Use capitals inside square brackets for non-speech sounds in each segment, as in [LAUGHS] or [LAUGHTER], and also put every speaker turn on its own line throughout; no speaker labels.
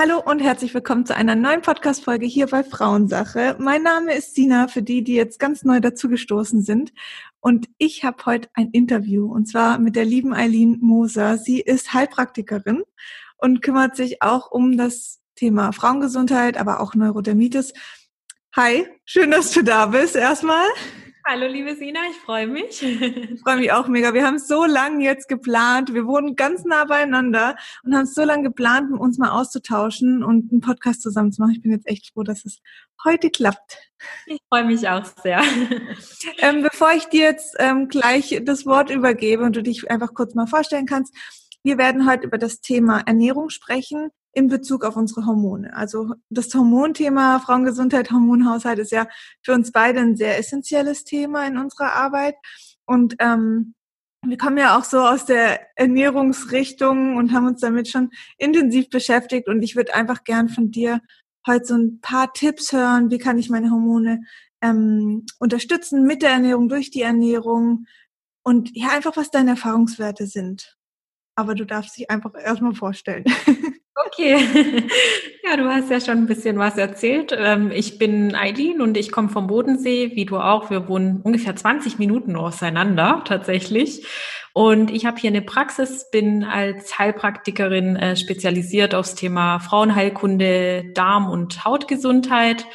Hallo und herzlich willkommen zu einer neuen Podcast-Folge hier bei Frauensache. Mein Name ist Sina, für die, die jetzt ganz neu dazugestoßen sind. Und ich habe heute ein Interview und zwar mit der lieben Eileen Moser. Sie ist Heilpraktikerin und kümmert sich auch um das Thema Frauengesundheit, aber auch Neurodermitis. Hi, schön, dass du da bist erstmal.
Hallo, liebe Sina, ich freue mich.
Ich freue mich auch mega. Wir haben so lange jetzt geplant. Wir wohnen ganz nah beieinander und haben so lange geplant, uns mal auszutauschen und einen Podcast zusammen zu machen. Ich bin jetzt echt froh, dass es heute klappt.
Ich freue mich auch sehr.
Ähm, bevor ich dir jetzt ähm, gleich das Wort übergebe und du dich einfach kurz mal vorstellen kannst, wir werden heute über das Thema Ernährung sprechen in Bezug auf unsere Hormone. Also das Hormonthema Frauengesundheit, Hormonhaushalt ist ja für uns beide ein sehr essentielles Thema in unserer Arbeit. Und ähm, wir kommen ja auch so aus der Ernährungsrichtung und haben uns damit schon intensiv beschäftigt. Und ich würde einfach gern von dir heute so ein paar Tipps hören. Wie kann ich meine Hormone ähm, unterstützen mit der Ernährung, durch die Ernährung? Und ja, einfach was deine Erfahrungswerte sind. Aber du darfst dich einfach erstmal vorstellen. [LAUGHS]
Okay, [LAUGHS] ja, du hast ja schon ein bisschen was erzählt. Ähm, ich bin Eileen und ich komme vom Bodensee, wie du auch. Wir wohnen ungefähr 20 Minuten auseinander tatsächlich. Und ich habe hier eine Praxis, bin als Heilpraktikerin äh, spezialisiert aufs Thema Frauenheilkunde, Darm- und Hautgesundheit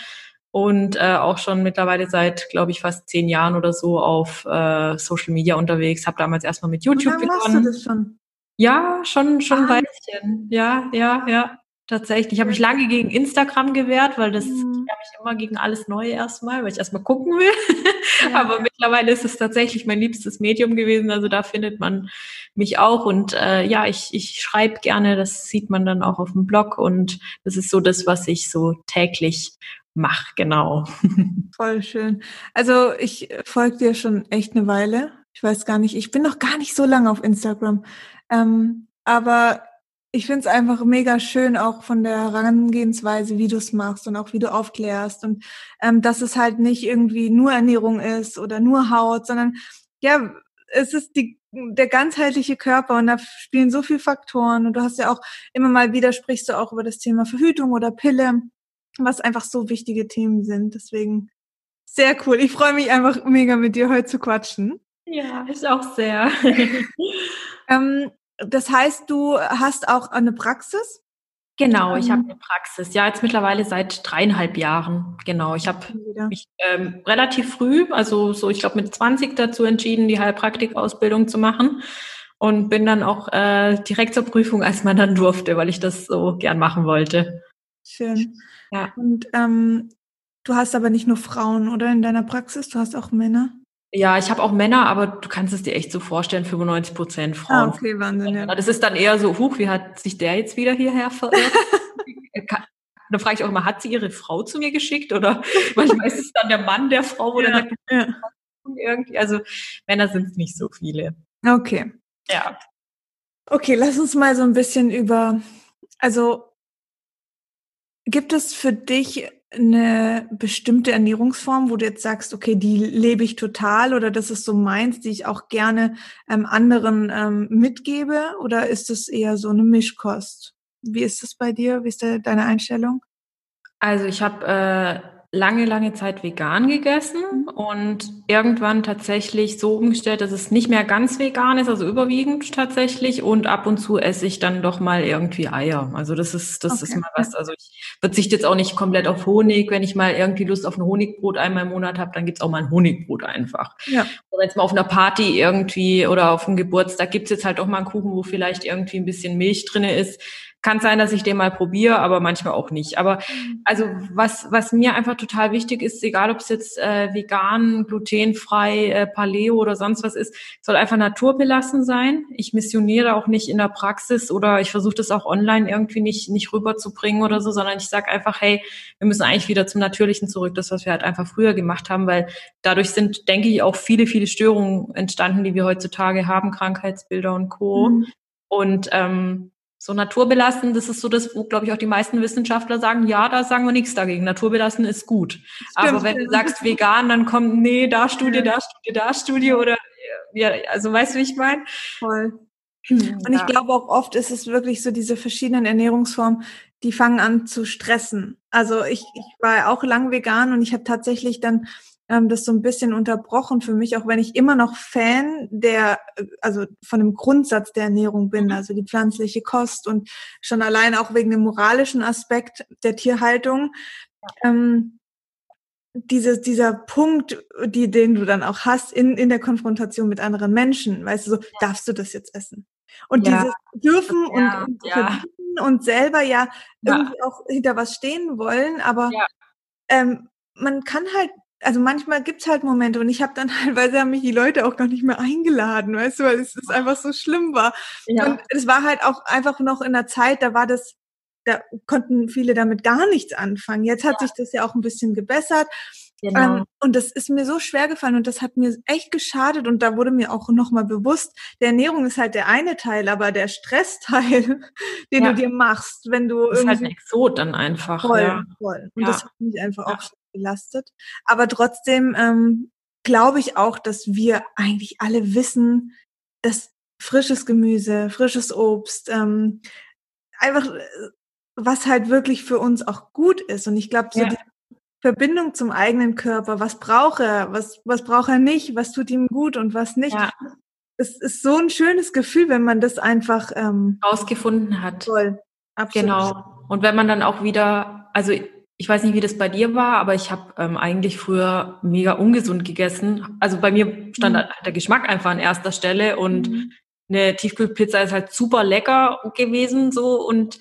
und äh, auch schon mittlerweile seit, glaube ich, fast zehn Jahren oder so auf äh, Social Media unterwegs. Habe damals erstmal mit YouTube
begonnen. Machst du das schon?
Ja, schon, schon ein Weilchen. Ja, ja, ja. Tatsächlich. Ich habe mich lange gegen Instagram gewehrt, weil das, mhm. ich habe mich immer gegen alles Neue erstmal, weil ich erstmal gucken will. [LAUGHS] Ja. Aber mittlerweile ist es tatsächlich mein liebstes Medium gewesen. Also da findet man mich auch. Und äh, ja, ich, ich schreibe gerne, das sieht man dann auch auf dem Blog. Und das ist so das, was ich so täglich mache, genau. [LAUGHS]
Voll schön. Also ich folge dir schon echt eine Weile. Ich weiß gar nicht, ich bin noch gar nicht so lange auf Instagram. Ähm, aber ich finde es einfach mega schön, auch von der Herangehensweise, wie du es machst und auch wie du aufklärst. Und ähm, dass es halt nicht irgendwie nur Ernährung ist oder nur Haut, sondern ja, es ist die, der ganzheitliche Körper und da spielen so viele Faktoren. Und du hast ja auch immer mal wieder sprichst du auch über das Thema Verhütung oder Pille, was einfach so wichtige Themen sind. Deswegen sehr cool. Ich freue mich einfach mega mit dir heute zu quatschen.
Ja, ich auch sehr. [LAUGHS]
ähm, das heißt, du hast auch eine Praxis?
Genau, ich habe ähm. eine Praxis. Ja, jetzt mittlerweile seit dreieinhalb Jahren. Genau, ich habe mich ähm, relativ früh, also so, ich glaube mit 20 dazu entschieden, die Heilpraktikausbildung zu machen und bin dann auch äh, direkt zur Prüfung, als man dann durfte, weil ich das so gern machen wollte.
Schön. Ja. Und ähm, du hast aber nicht nur Frauen, oder in deiner Praxis? Du hast auch Männer?
Ja, ich habe auch Männer, aber du kannst es dir echt so vorstellen, 95 Prozent Frauen.
Ah, okay, Wahnsinn, ja.
Das ist dann eher so, huch, wie hat sich der jetzt wieder hierher verirrt? [LAUGHS] da frage ich auch immer, hat sie ihre Frau zu mir geschickt? Oder manchmal ist es dann der Mann der Frau, wo ja, dann ja. irgendwie, also Männer sind es nicht so viele.
Okay.
Ja.
Okay, lass uns mal so ein bisschen über, also gibt es für dich eine bestimmte Ernährungsform, wo du jetzt sagst, okay, die lebe ich total oder das ist so meins, die ich auch gerne ähm, anderen ähm, mitgebe? Oder ist es eher so eine Mischkost? Wie ist es bei dir? Wie ist da deine Einstellung?
Also ich habe äh, lange, lange Zeit vegan gegessen mhm. und irgendwann tatsächlich so umgestellt, dass es nicht mehr ganz vegan ist, also überwiegend tatsächlich. Und ab und zu esse ich dann doch mal irgendwie Eier. Also das ist, das okay. ist mal was. Also ich verzichte jetzt auch nicht komplett auf Honig. Wenn ich mal irgendwie Lust auf ein Honigbrot einmal im Monat habe, dann gibt's auch mal ein Honigbrot einfach. Ja. Oder jetzt mal auf einer Party irgendwie oder auf einem Geburtstag gibt's jetzt halt auch mal einen Kuchen, wo vielleicht irgendwie ein bisschen Milch drinne ist kann sein, dass ich den mal probiere, aber manchmal auch nicht. Aber mhm. also was, was mir einfach total wichtig ist, egal ob es jetzt äh, vegan, glutenfrei, äh, Paleo oder sonst was ist, soll einfach naturbelassen sein. Ich missioniere auch nicht in der Praxis oder ich versuche das auch online irgendwie nicht, nicht rüberzubringen oder so, sondern ich sage einfach, hey, wir müssen eigentlich wieder zum Natürlichen zurück, das, was wir halt einfach früher gemacht haben, weil dadurch sind, denke ich, auch viele, viele Störungen entstanden, die wir heutzutage haben, Krankheitsbilder und Co. Mhm. Und ähm, so naturbelassen, das ist so das, wo, glaube ich, auch die meisten Wissenschaftler sagen, ja, da sagen wir nichts dagegen. Naturbelassen ist gut. Stimmt. Aber wenn du sagst vegan, dann kommt, nee, da Studie, da Studie, da Studie oder ja, also weißt du, wie ich meine?
Voll. Und ja. ich glaube auch oft ist es wirklich so diese verschiedenen Ernährungsformen, die fangen an zu stressen. Also ich, ich war auch lang vegan und ich habe tatsächlich dann ähm, das so ein bisschen unterbrochen für mich, auch wenn ich immer noch Fan der, also von dem Grundsatz der Ernährung bin, mhm. also die pflanzliche Kost und schon allein auch wegen dem moralischen Aspekt der Tierhaltung. Ähm, dieses, dieser Punkt, die, den du dann auch hast in, in der Konfrontation mit anderen Menschen, weißt du, so, darfst du das jetzt essen? Und ja. dieses dürfen ja, und, und ja. und selber ja, irgendwie auch hinter was stehen wollen, aber ähm, man kann halt also manchmal gibt's halt Momente und ich habe dann [LAUGHS] teilweise haben mich die Leute auch gar nicht mehr eingeladen, weißt du, weil es, es einfach so schlimm war. Ja. Und es war halt auch einfach noch in der Zeit, da war das, da konnten viele damit gar nichts anfangen. Jetzt hat ja. sich das ja auch ein bisschen gebessert. Genau. Ähm, und das ist mir so schwer gefallen und das hat mir echt geschadet und da wurde mir auch nochmal bewusst, der Ernährung ist halt der eine Teil, aber der Stressteil, [LAUGHS] den ja. du dir machst, wenn du
das ist halt ein Exot dann einfach.
Voll, ja. voll. Und ja. das hat mich einfach auch belastet. Aber trotzdem ähm, glaube ich auch, dass wir eigentlich alle wissen, dass frisches Gemüse, frisches Obst, ähm, einfach äh, was halt wirklich für uns auch gut ist. Und ich glaube, so ja. die Verbindung zum eigenen Körper, was braucht er, was, was braucht er nicht, was tut ihm gut und was nicht. Ja. Es ist so ein schönes Gefühl, wenn man das einfach
ähm, rausgefunden hat.
Toll.
Absolut. Genau. Und wenn man dann auch wieder, also ich weiß nicht, wie das bei dir war, aber ich habe ähm, eigentlich früher mega ungesund gegessen. Also bei mir stand mhm. der Geschmack einfach an erster Stelle und mhm. eine Tiefkühlpizza ist halt super lecker gewesen so und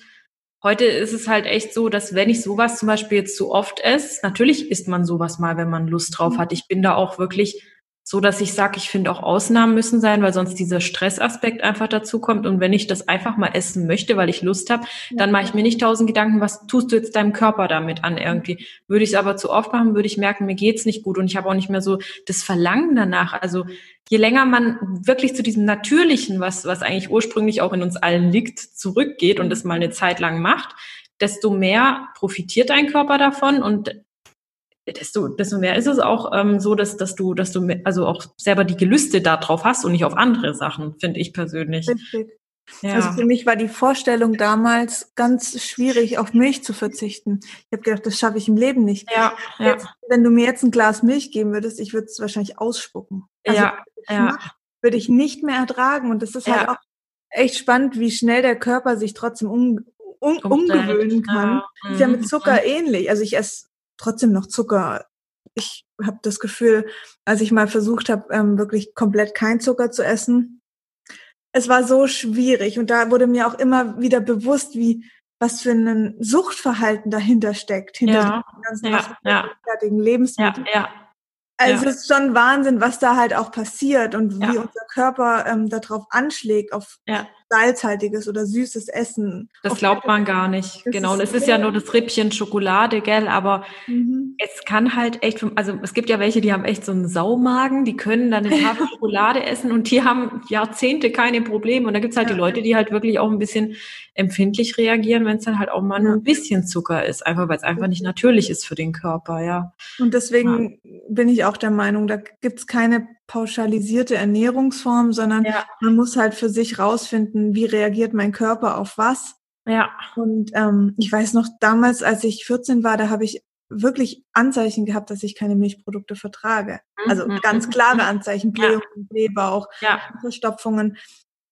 heute ist es halt echt so, dass wenn ich sowas zum Beispiel jetzt zu oft esse, natürlich isst man sowas mal, wenn man Lust drauf mhm. hat. Ich bin da auch wirklich so dass ich sage, ich finde auch Ausnahmen müssen sein, weil sonst dieser Stressaspekt einfach dazu kommt. Und wenn ich das einfach mal essen möchte, weil ich Lust habe, dann mache ich mir nicht tausend Gedanken, was tust du jetzt deinem Körper damit an irgendwie. Würde ich es aber zu oft machen, würde ich merken, mir geht's nicht gut und ich habe auch nicht mehr so das Verlangen danach. Also je länger man wirklich zu diesem Natürlichen, was, was eigentlich ursprünglich auch in uns allen liegt, zurückgeht und das mal eine Zeit lang macht, desto mehr profitiert dein Körper davon und desto, desto mehr ist es auch ähm, so, dass, dass du, dass du also auch selber die Gelüste darauf hast und nicht auf andere Sachen, finde ich persönlich. Richtig.
Ja. Also für mich war die Vorstellung damals ganz schwierig, auf Milch zu verzichten. Ich habe gedacht, das schaffe ich im Leben nicht.
Ja,
jetzt, Wenn du mir jetzt ein Glas Milch geben würdest, ich würde es wahrscheinlich ausspucken.
Also ja, ja.
Würde ich nicht mehr ertragen. Und das ist halt ja. auch echt spannend, wie schnell der Körper sich trotzdem um, um, umgewöhnen kann. Ja. Ist ja mit mhm. Zucker ähnlich. Also ich esse trotzdem noch Zucker. Ich habe das Gefühl, als ich mal versucht habe, ähm, wirklich komplett kein Zucker zu essen, es war so schwierig und da wurde mir auch immer wieder bewusst, wie was für ein Suchtverhalten dahinter steckt, hinter
ja, den ganzen ja, ja.
Lebensmitteln.
Ja, ja.
Also ja. es ist schon Wahnsinn, was da halt auch passiert und wie unser Körper ähm, darauf anschlägt, auf
ja
salzhaltiges oder süßes Essen.
Das glaubt man gar nicht. Das genau. Und es ist ja nur das Rippchen Schokolade, gell? Aber mhm. es kann halt echt, also es gibt ja welche, die haben echt so einen Saumagen, die können dann eine Tafel [LAUGHS] Schokolade essen und die haben Jahrzehnte keine Probleme. Und da gibt's halt ja. die Leute, die halt wirklich auch ein bisschen empfindlich reagieren, wenn es dann halt auch mal nur ein bisschen Zucker ist, einfach weil es einfach nicht natürlich ist für den Körper, ja.
Und deswegen ja. bin ich auch der Meinung, da gibt's keine pauschalisierte Ernährungsform, sondern ja. man muss halt für sich rausfinden, wie reagiert mein Körper auf was.
Ja.
Und ähm, ich weiß noch, damals, als ich 14 war, da habe ich wirklich Anzeichen gehabt, dass ich keine Milchprodukte vertrage. Also mhm. ganz klare Anzeichen, Blähungen, ja. Blähbauch,
ja.
Verstopfungen.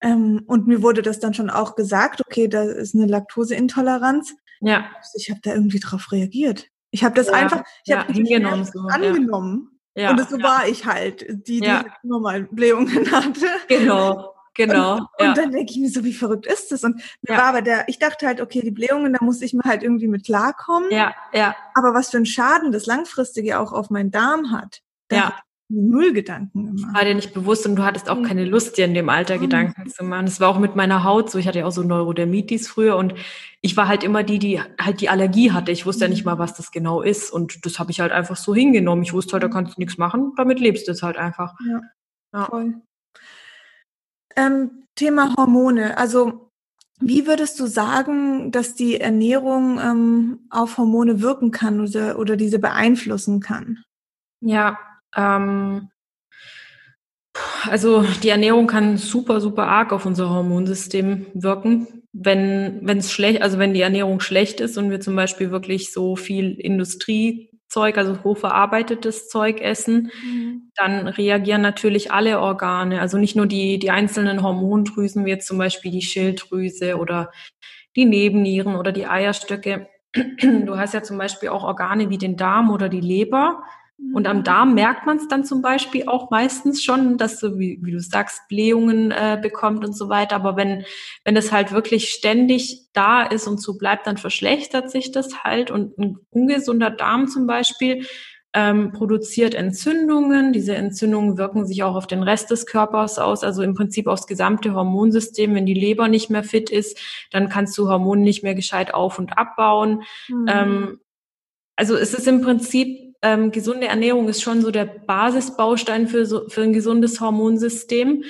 Ähm, und mir wurde das dann schon auch gesagt, okay, da ist eine Laktoseintoleranz.
Ja.
Ich habe da irgendwie drauf reagiert. Ich habe das ja. einfach, ich
ja,
habe
hingenommen, so.
angenommen. Ja, und so ja. war ich halt, die, die ja. normal Blähungen [LAUGHS] hatte.
Genau, genau.
Und, ja. und dann denke ich mir so, wie verrückt ist das? Und mir war aber der, ich dachte halt, okay, die Blähungen, da muss ich mal halt irgendwie mit klarkommen.
Ja, ja.
Aber was für ein Schaden das langfristige auch auf meinen Darm hat.
Ja
null Gedanken
gemacht. War dir nicht bewusst und du hattest auch keine Lust, dir in dem Alter mhm. Gedanken zu machen. Das war auch mit meiner Haut so. Ich hatte ja auch so Neurodermitis früher und ich war halt immer die, die halt die Allergie hatte. Ich wusste ja nicht mal, was das genau ist und das habe ich halt einfach so hingenommen. Ich wusste halt, da mhm. kannst du nichts machen, damit lebst du es halt einfach.
Ja, ja. voll. Ähm, Thema Hormone. Also wie würdest du sagen, dass die Ernährung ähm, auf Hormone wirken kann oder, oder diese beeinflussen kann?
Ja, ähm, also die Ernährung kann super, super arg auf unser Hormonsystem wirken. wenn wenn es schlecht, also wenn die Ernährung schlecht ist und wir zum Beispiel wirklich so viel Industriezeug, also hochverarbeitetes Zeug essen, mhm. dann reagieren natürlich alle Organe, also nicht nur die die einzelnen Hormondrüsen, wie jetzt zum Beispiel die Schilddrüse oder die Nebennieren oder die Eierstöcke. Du hast ja zum Beispiel auch Organe wie den Darm oder die Leber. Und am Darm merkt man es dann zum Beispiel auch meistens schon, dass so, wie, wie du sagst, Blähungen äh, bekommt und so weiter. Aber wenn, wenn es halt wirklich ständig da ist und so bleibt, dann verschlechtert sich das halt. Und ein ungesunder Darm zum Beispiel ähm, produziert Entzündungen. Diese Entzündungen wirken sich auch auf den Rest des Körpers aus, also im Prinzip aufs gesamte Hormonsystem. Wenn die Leber nicht mehr fit ist, dann kannst du Hormone nicht mehr gescheit auf- und abbauen. Mhm. Ähm, also es ist im Prinzip ähm, gesunde Ernährung ist schon so der Basisbaustein für, so, für ein gesundes Hormonsystem.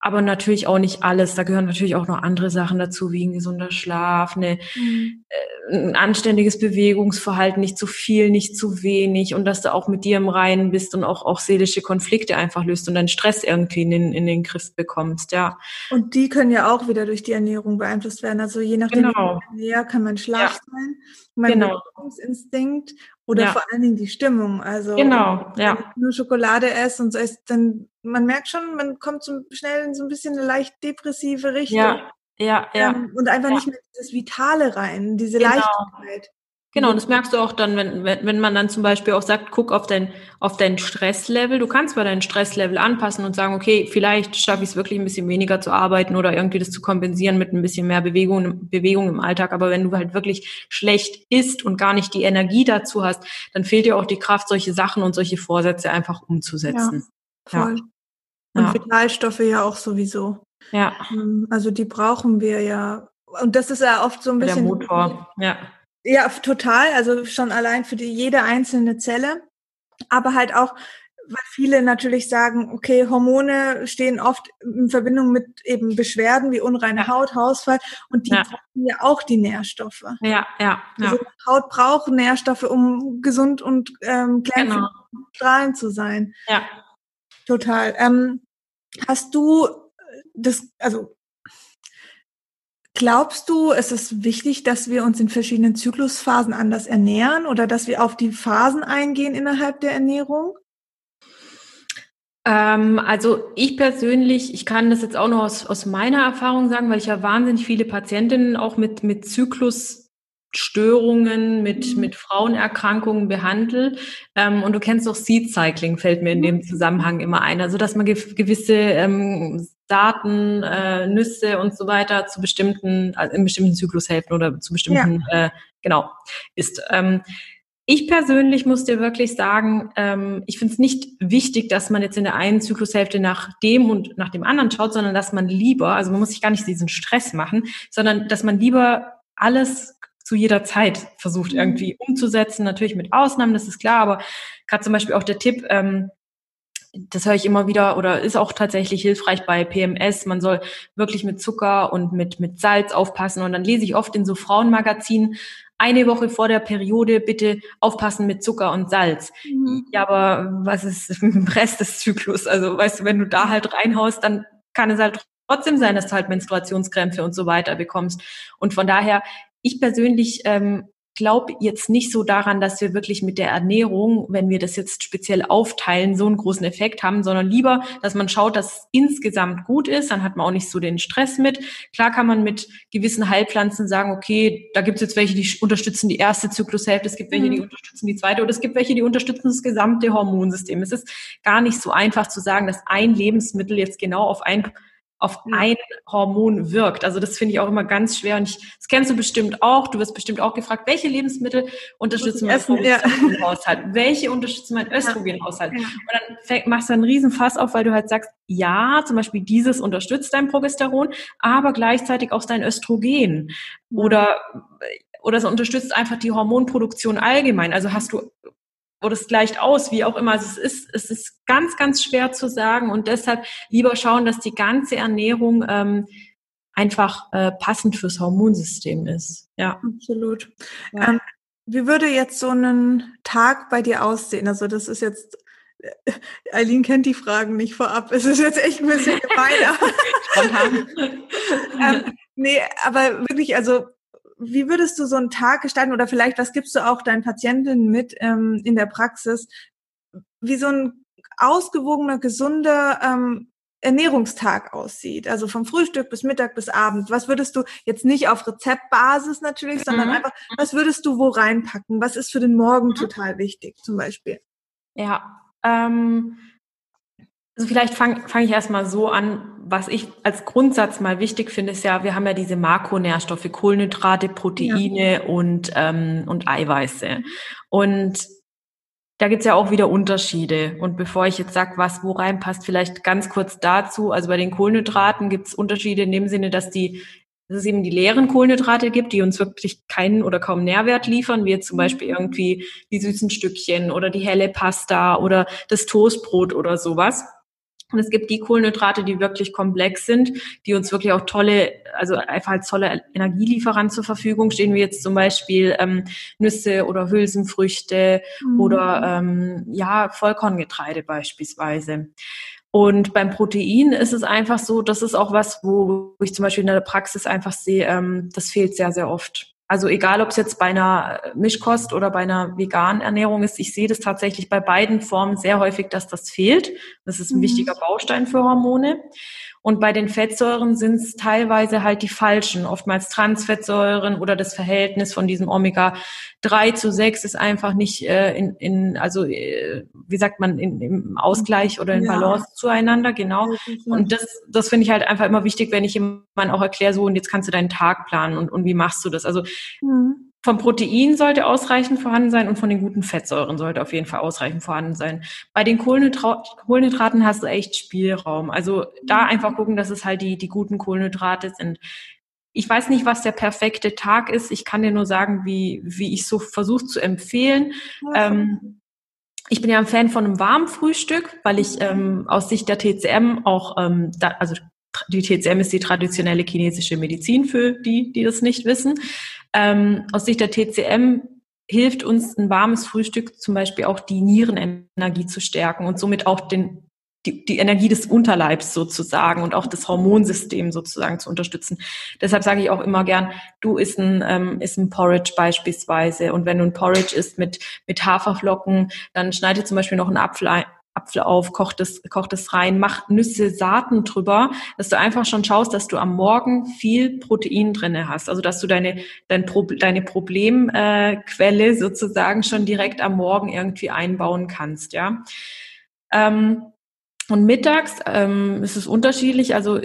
Aber natürlich auch nicht alles. Da gehören natürlich auch noch andere Sachen dazu, wie ein gesunder Schlaf, eine, mhm. äh, ein anständiges Bewegungsverhalten, nicht zu viel, nicht zu wenig und dass du auch mit dir im Reinen bist und auch, auch seelische Konflikte einfach löst und deinen Stress irgendwie in den, in den Griff bekommst, ja.
Und die können ja auch wieder durch die Ernährung beeinflusst werden. Also je nachdem, genau. wie man kann mein Schlaf ja. sein, mein genau. Bewegungsinstinkt oder ja. vor allen Dingen die Stimmung. Also
genau, ja.
wenn ich nur Schokolade esse und so ist, dann man merkt schon, man kommt so schnell in so ein bisschen eine leicht depressive Richtung.
Ja, ja, ja.
Ähm, und einfach
ja.
nicht mehr dieses Vitale rein, diese genau. Leichtigkeit.
Genau, und das merkst du auch dann, wenn, wenn, wenn man dann zum Beispiel auch sagt, guck auf dein, auf dein Stresslevel. Du kannst bei dein Stresslevel anpassen und sagen, okay, vielleicht schaffe ich es wirklich ein bisschen weniger zu arbeiten oder irgendwie das zu kompensieren mit ein bisschen mehr Bewegung, Bewegung im Alltag. Aber wenn du halt wirklich schlecht isst und gar nicht die Energie dazu hast, dann fehlt dir auch die Kraft, solche Sachen und solche Vorsätze einfach umzusetzen.
Ja, voll. Ja. Und. Vitalstoffe ja auch sowieso.
Ja.
Ähm, also die brauchen wir ja. Und das ist ja oft so ein bisschen.
Der Motor, ja.
Ja, total. Also schon allein für die, jede einzelne Zelle. Aber halt auch, weil viele natürlich sagen, okay, Hormone stehen oft in Verbindung mit eben Beschwerden wie unreine ja. Haut, Hausfall und die ja. brauchen ja auch die Nährstoffe.
Ja, ja. ja.
Also Haut braucht Nährstoffe, um gesund und ähm, klein genau. strahlend zu sein.
Ja.
Total. Ähm, hast du das, also Glaubst du, es ist wichtig, dass wir uns in verschiedenen Zyklusphasen anders ernähren oder dass wir auf die Phasen eingehen innerhalb der Ernährung?
Ähm, also ich persönlich, ich kann das jetzt auch noch aus, aus meiner Erfahrung sagen, weil ich ja wahnsinnig viele Patientinnen auch mit, mit Zyklusstörungen, mit, mhm. mit Frauenerkrankungen behandle. Ähm, und du kennst doch Seed Cycling, fällt mir in dem mhm. Zusammenhang immer ein. Also dass man gewisse ähm, Daten, äh, Nüsse und so weiter zu bestimmten, also in bestimmten Zyklushälften oder zu bestimmten, ja. äh, genau, ist. Ähm, ich persönlich muss dir wirklich sagen, ähm, ich finde es nicht wichtig, dass man jetzt in der einen Zyklushälfte nach dem und nach dem anderen schaut, sondern dass man lieber, also man muss sich gar nicht diesen Stress machen, sondern dass man lieber alles zu jeder Zeit versucht mhm. irgendwie umzusetzen, natürlich mit Ausnahmen, das ist klar, aber gerade zum Beispiel auch der Tipp, ähm, das höre ich immer wieder oder ist auch tatsächlich hilfreich bei PMS. Man soll wirklich mit Zucker und mit, mit Salz aufpassen. Und dann lese ich oft in so Frauenmagazinen, eine Woche vor der Periode bitte aufpassen mit Zucker und Salz. Mhm. Ja, aber was ist [LAUGHS] im Rest des Zyklus? Also, weißt du, wenn du da halt reinhaust, dann kann es halt trotzdem sein, dass du halt Menstruationskrämpfe und so weiter bekommst. Und von daher, ich persönlich ähm, glaube jetzt nicht so daran, dass wir wirklich mit der Ernährung, wenn wir das jetzt speziell aufteilen, so einen großen Effekt haben, sondern lieber, dass man schaut, dass es insgesamt gut ist, dann hat man auch nicht so den Stress mit. Klar kann man mit gewissen Heilpflanzen sagen, okay, da gibt es jetzt welche, die unterstützen die erste Zyklushälfte, es gibt welche, die mhm. unterstützen die zweite oder es gibt welche, die unterstützen das gesamte Hormonsystem. Es ist gar nicht so einfach zu sagen, dass ein Lebensmittel jetzt genau auf ein auf ein Hormon wirkt. Also das finde ich auch immer ganz schwer. Und ich, das kennst du bestimmt auch. Du wirst bestimmt auch gefragt, welche Lebensmittel unterstützen meinen Progesteronhaushalt? Ja. [LAUGHS] Welche unterstützen meinen Östrogenhaushalt? Ja. Und dann machst du einen riesen Fass auf, weil du halt sagst, ja, zum Beispiel dieses unterstützt dein Progesteron, aber gleichzeitig auch dein Östrogen. Oder oder es unterstützt einfach die Hormonproduktion allgemein. Also hast du oder es gleicht aus, wie auch immer. Also es ist, es ist ganz, ganz schwer zu sagen und deshalb lieber schauen, dass die ganze Ernährung ähm, einfach äh, passend fürs Hormonsystem ist. Ja,
absolut. Ja. Ähm, wie würde jetzt so ein Tag bei dir aussehen? Also das ist jetzt Eileen kennt die Fragen nicht vorab. Es ist jetzt echt ein bisschen gemein. [LAUGHS] [LAUGHS] ähm, nee, aber wirklich, also wie würdest du so einen Tag gestalten oder vielleicht, was gibst du auch deinen Patientinnen mit ähm, in der Praxis, wie so ein ausgewogener, gesunder ähm, Ernährungstag aussieht. Also vom Frühstück bis Mittag bis Abend. Was würdest du jetzt nicht auf Rezeptbasis natürlich, sondern mhm. einfach, was würdest du wo reinpacken? Was ist für den Morgen mhm. total wichtig zum Beispiel?
Ja, ähm, also vielleicht fange fang ich erstmal so an, was ich als Grundsatz mal wichtig finde, ist ja, wir haben ja diese Makronährstoffe, Kohlenhydrate, Proteine ja. und, ähm, und Eiweiße. Und da gibt's ja auch wieder Unterschiede. Und bevor ich jetzt sage, was wo reinpasst, vielleicht ganz kurz dazu. Also bei den Kohlenhydraten gibt's Unterschiede in dem Sinne, dass die dass es eben die leeren Kohlenhydrate gibt, die uns wirklich keinen oder kaum Nährwert liefern, wie jetzt zum Beispiel mhm. irgendwie die süßen Stückchen oder die helle Pasta oder das Toastbrot oder sowas. Und es gibt die Kohlenhydrate, die wirklich komplex sind, die uns wirklich auch tolle, also einfach als tolle Energielieferant zur Verfügung stehen, wie jetzt zum Beispiel ähm, Nüsse oder Hülsenfrüchte mhm. oder ähm, ja Vollkorngetreide beispielsweise. Und beim Protein ist es einfach so, das ist auch was, wo ich zum Beispiel in der Praxis einfach sehe, ähm, das fehlt sehr, sehr oft. Also egal, ob es jetzt bei einer Mischkost oder bei einer veganen Ernährung ist, ich sehe das tatsächlich bei beiden Formen sehr häufig, dass das fehlt. Das ist ein mhm. wichtiger Baustein für Hormone. Und bei den Fettsäuren sind es teilweise halt die falschen, oftmals Transfettsäuren oder das Verhältnis von diesem Omega 3 zu 6 ist einfach nicht äh, in, in, also äh, wie sagt man, in, im Ausgleich oder in ja. Balance zueinander, genau. Und das, das finde ich halt einfach immer wichtig, wenn ich jemandem auch erkläre, so und jetzt kannst du deinen Tag planen und, und wie machst du das? Also mhm. Vom Protein sollte ausreichend vorhanden sein und von den guten Fettsäuren sollte auf jeden Fall ausreichend vorhanden sein. Bei den Kohlenhydraten hast du echt Spielraum. Also da mhm. einfach gucken, dass es halt die, die guten Kohlenhydrate sind. Ich weiß nicht, was der perfekte Tag ist. Ich kann dir nur sagen, wie, wie ich so versuche zu empfehlen. Ähm, ich bin ja ein Fan von einem warmen Frühstück, weil ich ähm, aus Sicht der TCM auch, ähm, da, also die TCM ist die traditionelle chinesische Medizin für die, die das nicht wissen. Ähm, aus Sicht der TCM hilft uns ein warmes Frühstück zum Beispiel auch die Nierenenergie zu stärken und somit auch den, die, die Energie des Unterleibs sozusagen und auch das Hormonsystem sozusagen zu unterstützen. Deshalb sage ich auch immer gern, du isst ein, ähm, isst ein Porridge beispielsweise und wenn du ein Porridge isst mit, mit Haferflocken, dann schneide zum Beispiel noch einen Apfel ein, Apfel auf, kocht es, kocht es rein, mach Nüsse, Saaten drüber, dass du einfach schon schaust, dass du am Morgen viel Protein drinne hast. Also dass du deine, dein Pro, deine Problemquelle äh, sozusagen schon direkt am Morgen irgendwie einbauen kannst, ja. Ähm, und mittags ähm, ist es unterschiedlich. Also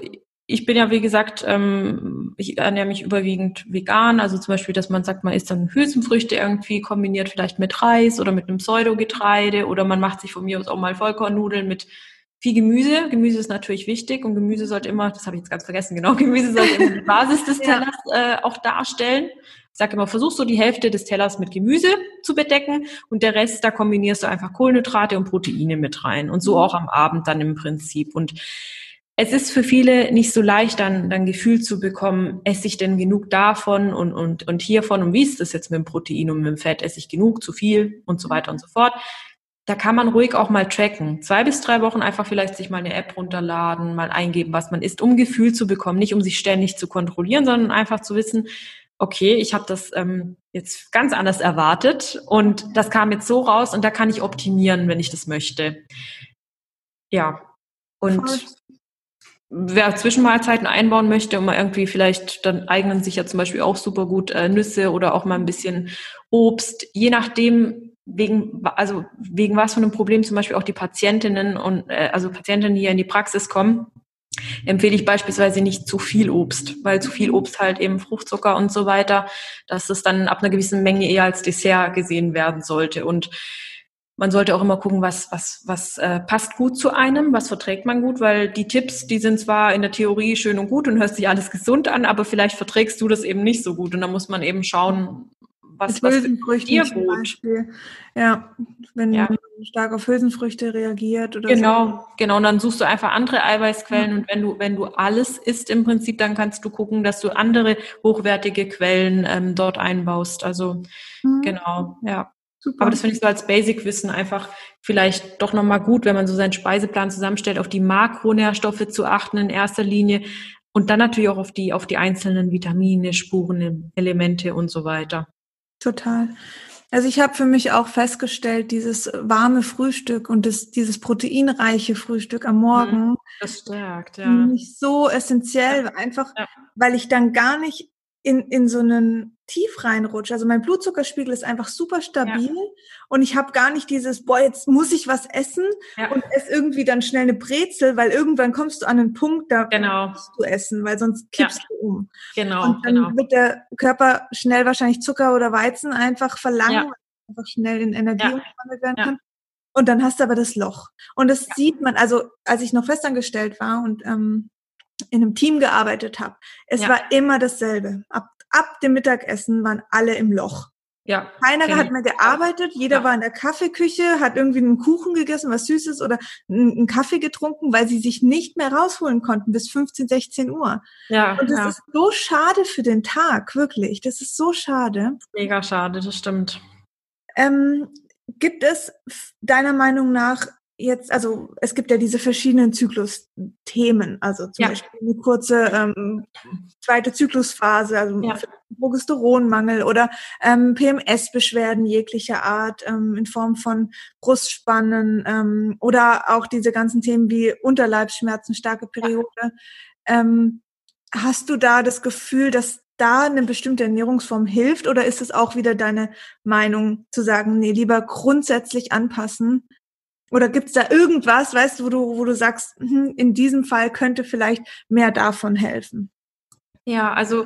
ich bin ja, wie gesagt, ähm, ich ernähre mich überwiegend vegan. Also zum Beispiel, dass man sagt, man isst dann Hülsenfrüchte irgendwie kombiniert vielleicht mit Reis oder mit einem Pseudogetreide oder man macht sich von mir aus auch mal Vollkornnudeln mit viel Gemüse. Gemüse ist natürlich wichtig und Gemüse sollte immer, das habe ich jetzt ganz vergessen, genau, [LAUGHS] Gemüse sollte immer die Basis des Tellers äh, auch darstellen. Ich sage immer, versuch so die Hälfte des Tellers mit Gemüse zu bedecken und der Rest, da kombinierst du einfach Kohlenhydrate und Proteine mit rein und so mhm. auch am Abend dann im Prinzip. Und es ist für viele nicht so leicht, dann, dann Gefühl zu bekommen, esse ich denn genug davon und, und, und hiervon und wie ist das jetzt mit dem Protein und mit dem Fett, esse ich genug, zu viel und so weiter und so fort. Da kann man ruhig auch mal tracken. Zwei bis drei Wochen einfach vielleicht sich mal eine App runterladen, mal eingeben, was man isst, um Gefühl zu bekommen, nicht um sich ständig zu kontrollieren, sondern einfach zu wissen, okay, ich habe das ähm, jetzt ganz anders erwartet und das kam jetzt so raus und da kann ich optimieren, wenn ich das möchte. Ja. Und wer Zwischenmahlzeiten einbauen möchte und mal irgendwie vielleicht, dann eignen sich ja zum Beispiel auch super gut äh, Nüsse oder auch mal ein bisschen Obst, je nachdem, wegen, also wegen was von einem Problem zum Beispiel auch die Patientinnen und äh, also Patientinnen, die hier in die Praxis kommen, empfehle ich beispielsweise nicht zu viel Obst, weil zu viel Obst halt eben Fruchtzucker und so weiter, dass es dann ab einer gewissen Menge eher als Dessert gesehen werden sollte. Und man sollte auch immer gucken, was, was, was äh, passt gut zu einem, was verträgt man gut, weil die Tipps, die sind zwar in der Theorie schön und gut und hörst sich alles gesund an, aber vielleicht verträgst du das eben nicht so gut. Und da muss man eben schauen, was, was
dir gut. Beispiel. Ja, wenn ja. man stark auf Hülsenfrüchte reagiert oder
genau, so. Genau, und dann suchst du einfach andere Eiweißquellen ja. und wenn du, wenn du alles isst im Prinzip, dann kannst du gucken, dass du andere hochwertige Quellen ähm, dort einbaust. Also mhm. genau, ja. Super. Aber das finde ich so als Basic-Wissen einfach vielleicht doch nochmal gut, wenn man so seinen Speiseplan zusammenstellt, auf die Makronährstoffe zu achten in erster Linie und dann natürlich auch auf die, auf die einzelnen Vitamine, Spuren, Elemente und so weiter.
Total. Also ich habe für mich auch festgestellt, dieses warme Frühstück und das, dieses proteinreiche Frühstück am Morgen.
Mhm. Das stärkt, ja. Nicht
so essentiell, ja. einfach, ja. weil ich dann gar nicht in, in so einen Tief reinrutsche. Also mein Blutzuckerspiegel ist einfach super stabil ja. und ich habe gar nicht dieses, boah, jetzt muss ich was essen ja. und ess irgendwie dann schnell eine Brezel, weil irgendwann kommst du an einen Punkt, da
genau.
musst du essen, weil sonst kippst ja. du um.
Genau.
Und dann
genau.
wird der Körper schnell wahrscheinlich Zucker oder Weizen einfach verlangen, einfach schnell in Energie umgewandelt werden kann. Und dann hast du aber das Loch. Und das sieht man, also als ich noch festangestellt war und ähm, in einem Team gearbeitet habe, es ja. war immer dasselbe. Ab, ab dem Mittagessen waren alle im Loch.
Ja,
Keiner hat mehr gearbeitet, jeder ja. war in der Kaffeeküche, hat irgendwie einen Kuchen gegessen, was Süßes oder einen Kaffee getrunken, weil sie sich nicht mehr rausholen konnten bis 15, 16 Uhr.
Ja,
Und das
ja.
ist so schade für den Tag, wirklich. Das ist so schade.
Mega schade, das stimmt.
Ähm, gibt es deiner Meinung nach jetzt, also es gibt ja diese verschiedenen Zyklus-Themen, also zum ja. Beispiel eine kurze ähm, zweite Zyklusphase, also ja. Progesteronmangel oder ähm, PMS-Beschwerden jeglicher Art ähm, in Form von Brustspannen ähm, oder auch diese ganzen Themen wie Unterleibsschmerzen, starke Periode. Ja. Ähm, hast du da das Gefühl, dass da eine bestimmte Ernährungsform hilft oder ist es auch wieder deine Meinung zu sagen, nee, lieber grundsätzlich anpassen, oder gibt's da irgendwas, weißt du, wo du, wo du sagst, hm, in diesem Fall könnte vielleicht mehr davon helfen?
Ja, also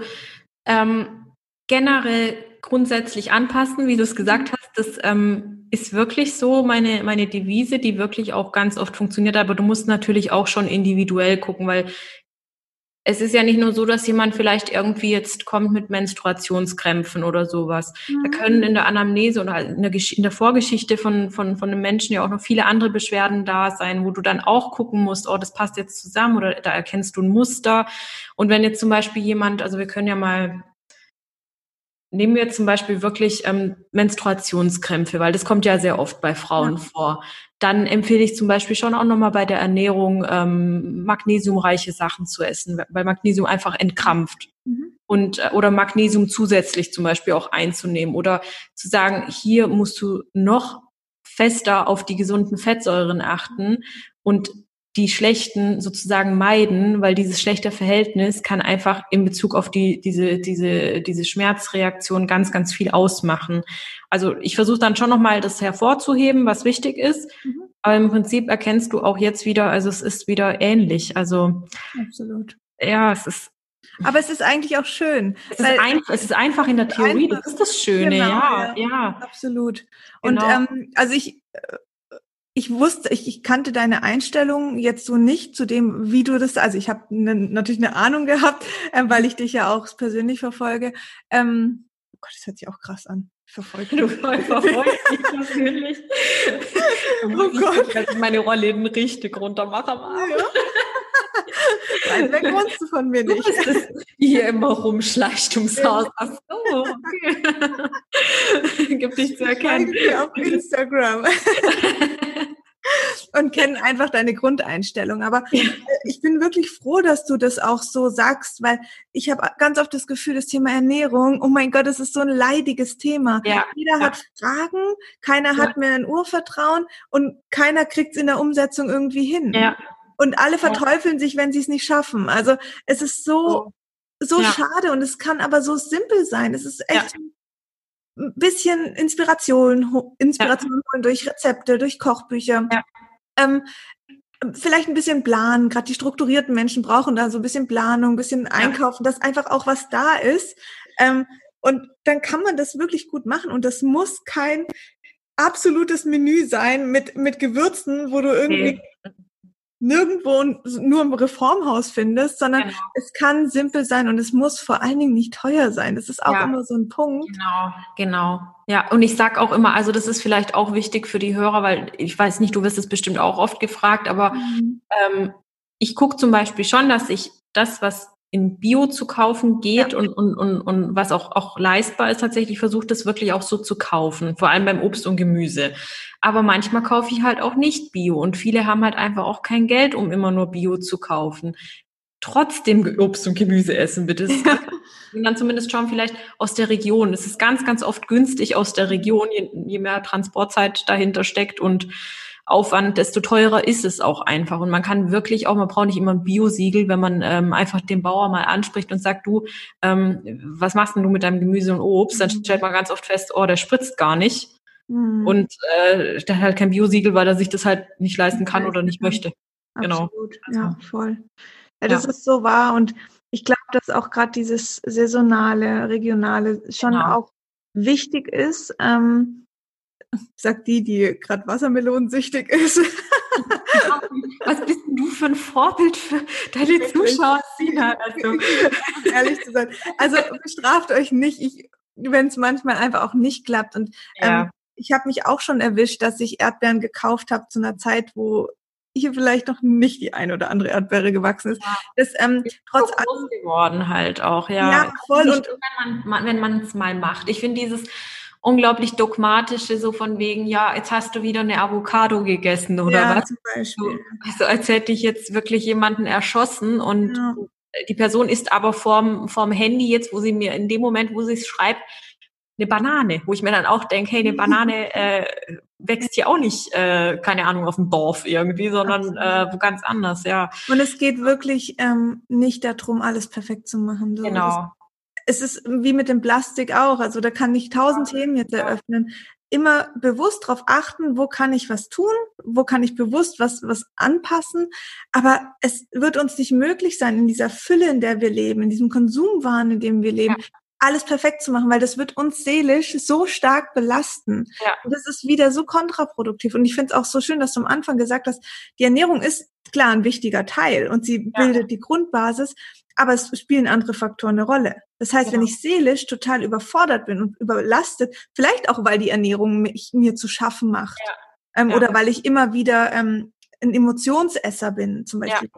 ähm, generell grundsätzlich anpassen, wie du es gesagt hast, das ähm, ist wirklich so meine, meine Devise, die wirklich auch ganz oft funktioniert, aber du musst natürlich auch schon individuell gucken, weil es ist ja nicht nur so, dass jemand vielleicht irgendwie jetzt kommt mit Menstruationskrämpfen oder sowas. Mhm. Da können in der Anamnese oder in der, in der, Vorgeschichte von, von, von einem Menschen ja auch noch viele andere Beschwerden da sein, wo du dann auch gucken musst, oh, das passt jetzt zusammen oder da erkennst du ein Muster. Und wenn jetzt zum Beispiel jemand, also wir können ja mal nehmen wir zum Beispiel wirklich ähm, Menstruationskrämpfe, weil das kommt ja sehr oft bei Frauen ja. vor. Dann empfehle ich zum Beispiel schon auch nochmal bei der Ernährung ähm, magnesiumreiche Sachen zu essen, weil Magnesium einfach entkrampft. Mhm. Und, äh, oder Magnesium zusätzlich zum Beispiel auch einzunehmen oder zu sagen, hier musst du noch fester auf die gesunden Fettsäuren achten und die schlechten sozusagen meiden, weil dieses schlechte Verhältnis kann einfach in Bezug auf die, diese, diese, diese Schmerzreaktion ganz, ganz viel ausmachen. Also ich versuche dann schon nochmal das hervorzuheben, was wichtig ist. Mhm. Aber im Prinzip erkennst du auch jetzt wieder, also es ist wieder ähnlich. Also
absolut.
Ja, es ist.
Aber es ist eigentlich auch schön.
Es, ist, ein, es ist einfach in der Theorie, einfach, das ist das Schöne, genau, ja,
ja, ja. Absolut. Und genau. ähm, also ich äh, ich wusste, ich, ich kannte deine Einstellung jetzt so nicht zu dem, wie du das, also ich habe ne, natürlich eine Ahnung gehabt, äh, weil ich dich ja auch persönlich verfolge. Ähm, oh Gott, das hört sich auch krass an.
Verfolge du verfolgst mich persönlich. [LAUGHS] oh Gott. Ich meine Rolle in richtig runter am Abend. Ja.
Weit weg wohnst du von mir nicht. Du bist
die hier immer rumschleicht ums Haus. Ach so, okay. [LAUGHS] Gibt dich zu erkennen.
Ich auf Instagram. [LAUGHS] und kennen einfach deine Grundeinstellung. Aber ich bin wirklich froh, dass du das auch so sagst, weil ich habe ganz oft das Gefühl, das Thema Ernährung, oh mein Gott, das ist so ein leidiges Thema.
Ja,
Jeder
ja.
hat Fragen, keiner hat mehr ein Urvertrauen und keiner kriegt es in der Umsetzung irgendwie hin.
Ja.
Und alle verteufeln sich, wenn sie es nicht schaffen. Also es ist so, so schade und es kann aber so simpel sein. Es ist echt ein bisschen Inspiration, Inspiration ja. durch Rezepte, durch Kochbücher. Ja. Ähm, vielleicht ein bisschen planen. Gerade die strukturierten Menschen brauchen da so ein bisschen Planung, ein bisschen Einkaufen, ja. dass einfach auch was da ist. Ähm, und dann kann man das wirklich gut machen. Und das muss kein absolutes Menü sein mit, mit Gewürzen, wo du irgendwie okay nirgendwo nur im Reformhaus findest, sondern genau. es kann simpel sein und es muss vor allen Dingen nicht teuer sein. Das ist auch ja. immer so ein Punkt.
Genau, genau. Ja, und ich sag auch immer, also das ist vielleicht auch wichtig für die Hörer, weil ich weiß nicht, du wirst es bestimmt auch oft gefragt, aber mhm. ähm, ich gucke zum Beispiel schon, dass ich das, was in Bio zu kaufen geht ja. und, und, und, und was auch, auch leistbar ist, tatsächlich versucht das wirklich auch so zu kaufen, vor allem beim Obst und Gemüse. Aber manchmal kaufe ich halt auch nicht Bio und viele haben halt einfach auch kein Geld, um immer nur Bio zu kaufen. Trotzdem Obst und Gemüse essen, bitte. Ja. Und dann zumindest schauen, vielleicht aus der Region. Es ist ganz, ganz oft günstig aus der Region, je, je mehr Transportzeit dahinter steckt und Aufwand, desto teurer ist es auch einfach. Und man kann wirklich auch, man braucht nicht immer ein Biosiegel, wenn man ähm, einfach den Bauer mal anspricht und sagt, du, ähm, was machst denn du mit deinem Gemüse und Obst? Dann stellt man ganz oft fest, oh, der spritzt gar nicht. Mhm. Und äh, der hat halt kein Biosiegel, weil er sich das halt nicht leisten kann oder nicht möchte.
Genau. Absolut. Genau. Ja, voll. Ja, das ja. ist so wahr. Und ich glaube, dass auch gerade dieses saisonale, regionale schon genau. auch wichtig ist. Ähm, sagt die, die gerade wassermelonensüchtig ist. [LAUGHS]
Was bist denn du für ein Vorbild für deine Zuschauer, Sina?
Also. [LAUGHS] Ehrlich zu sein. Also bestraft euch nicht, wenn es manchmal einfach auch nicht klappt. Und ja. ähm, ich habe mich auch schon erwischt, dass ich Erdbeeren gekauft habe zu einer Zeit, wo hier vielleicht noch nicht die eine oder andere Erdbeere gewachsen ist. Ja. Das ähm,
trotz so groß geworden halt auch, ja. Ja, voll. Und wenn man es mal macht. Ich finde dieses unglaublich dogmatische, so von wegen, ja, jetzt hast du wieder eine Avocado gegessen oder ja, was? Zum Beispiel. Also als hätte ich jetzt wirklich jemanden erschossen und ja. die Person ist aber vorm, vorm Handy jetzt, wo sie mir in dem Moment, wo sie es schreibt, eine Banane, wo ich mir dann auch denke, hey, eine [LAUGHS] Banane äh, wächst hier auch nicht, äh, keine Ahnung, auf dem Dorf irgendwie, sondern äh, wo ganz anders, ja.
Und es geht wirklich ähm, nicht darum, alles perfekt zu machen.
So. Genau
es ist wie mit dem Plastik auch. Also da kann ich tausend Themen jetzt eröffnen. Immer bewusst darauf achten, wo kann ich was tun, wo kann ich bewusst was, was anpassen. Aber es wird uns nicht möglich sein, in dieser Fülle, in der wir leben, in diesem Konsumwahn, in dem wir leben, ja. alles perfekt zu machen, weil das wird uns seelisch so stark belasten. Ja. Und das ist wieder so kontraproduktiv. Und ich finde es auch so schön, dass du am Anfang gesagt hast, die Ernährung ist klar ein wichtiger Teil und sie bildet die Grundbasis aber es spielen andere Faktoren eine Rolle. Das heißt, ja. wenn ich seelisch total überfordert bin und überlastet, vielleicht auch, weil die Ernährung mich, mir zu schaffen macht, ja. Ähm, ja. oder weil ich immer wieder ähm, ein Emotionsesser bin, zum Beispiel.